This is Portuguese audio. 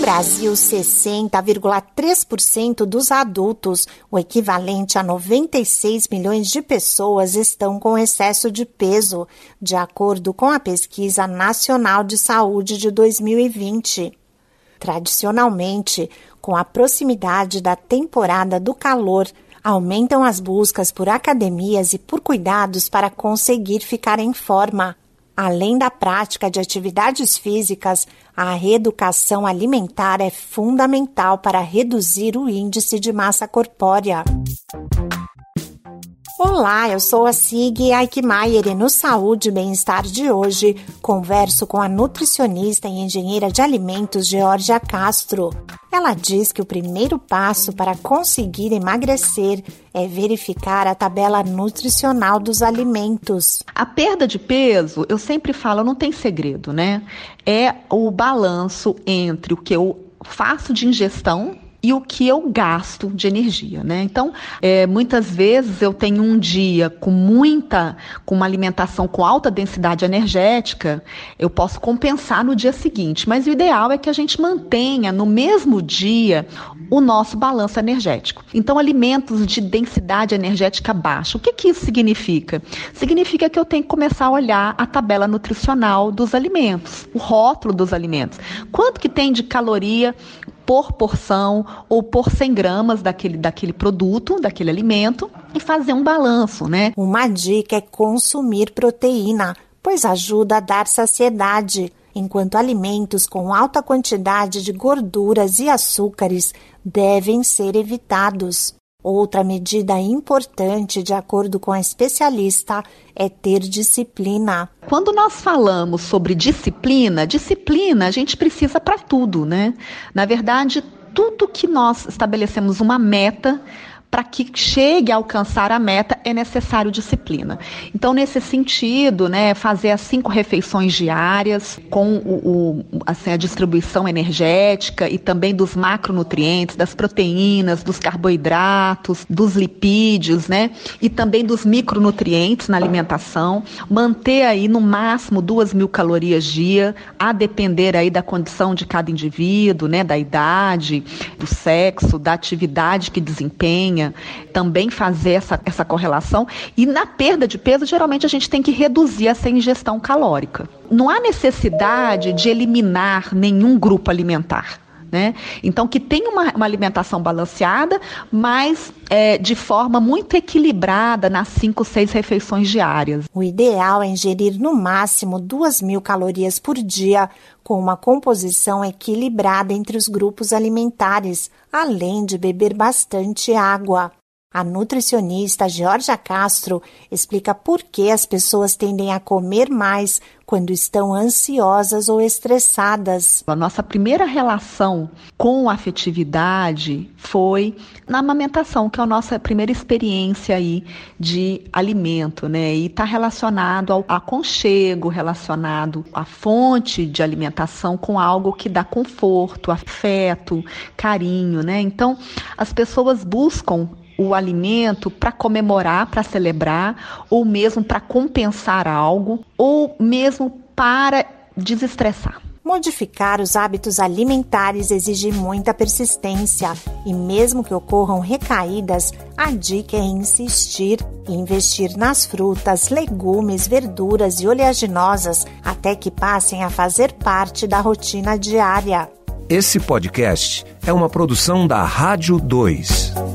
Brasil, 60,3% dos adultos, o equivalente a 96 milhões de pessoas, estão com excesso de peso, de acordo com a Pesquisa Nacional de Saúde de 2020. Tradicionalmente, com a proximidade da temporada do calor, aumentam as buscas por academias e por cuidados para conseguir ficar em forma. Além da prática de atividades físicas, a reeducação alimentar é fundamental para reduzir o índice de massa corpórea. Olá, eu sou a Sig Aikmaier e no Saúde e Bem-Estar de hoje converso com a nutricionista e engenheira de alimentos Georgia Castro. Ela diz que o primeiro passo para conseguir emagrecer é verificar a tabela nutricional dos alimentos. A perda de peso, eu sempre falo, não tem segredo, né? É o balanço entre o que eu faço de ingestão e o que eu gasto de energia, né? Então, é, muitas vezes eu tenho um dia com muita, com uma alimentação com alta densidade energética, eu posso compensar no dia seguinte, mas o ideal é que a gente mantenha no mesmo dia o nosso balanço energético. Então, alimentos de densidade energética baixa, o que, que isso significa? Significa que eu tenho que começar a olhar a tabela nutricional dos alimentos, o rótulo dos alimentos. Quanto que tem de caloria por porção ou por 100 gramas daquele, daquele produto, daquele alimento e fazer um balanço, né? Uma dica é consumir proteína, pois ajuda a dar saciedade, enquanto alimentos com alta quantidade de gorduras e açúcares devem ser evitados. Outra medida importante, de acordo com a especialista, é ter disciplina. Quando nós falamos sobre disciplina, disciplina a gente precisa para tudo, né? Na verdade, tudo que nós estabelecemos uma meta, para que chegue a alcançar a meta é necessário disciplina. Então, nesse sentido, né, fazer as cinco refeições diárias com o, o, assim, a distribuição energética e também dos macronutrientes, das proteínas, dos carboidratos, dos lipídios, né, e também dos micronutrientes na alimentação. Manter aí no máximo duas mil calorias dia, a depender aí da condição de cada indivíduo, né, da idade, do sexo, da atividade que desempenha também fazer essa, essa correlação. E na perda de peso, geralmente a gente tem que reduzir essa ingestão calórica. Não há necessidade de eliminar nenhum grupo alimentar. Né? Então, que tenha uma, uma alimentação balanceada, mas é, de forma muito equilibrada nas cinco, seis refeições diárias. O ideal é ingerir no máximo duas mil calorias por dia, com uma composição equilibrada entre os grupos alimentares, além de beber bastante água. A nutricionista Georgia Castro explica por que as pessoas tendem a comer mais quando estão ansiosas ou estressadas. A nossa primeira relação com a afetividade foi na amamentação, que é a nossa primeira experiência aí de alimento, né? E está relacionado ao aconchego, relacionado à fonte de alimentação com algo que dá conforto, afeto, carinho, né? Então, as pessoas buscam o alimento para comemorar, para celebrar, ou mesmo para compensar algo, ou mesmo para desestressar. Modificar os hábitos alimentares exige muita persistência e, mesmo que ocorram recaídas, a dica é insistir e investir nas frutas, legumes, verduras e oleaginosas até que passem a fazer parte da rotina diária. Esse podcast é uma produção da Rádio 2.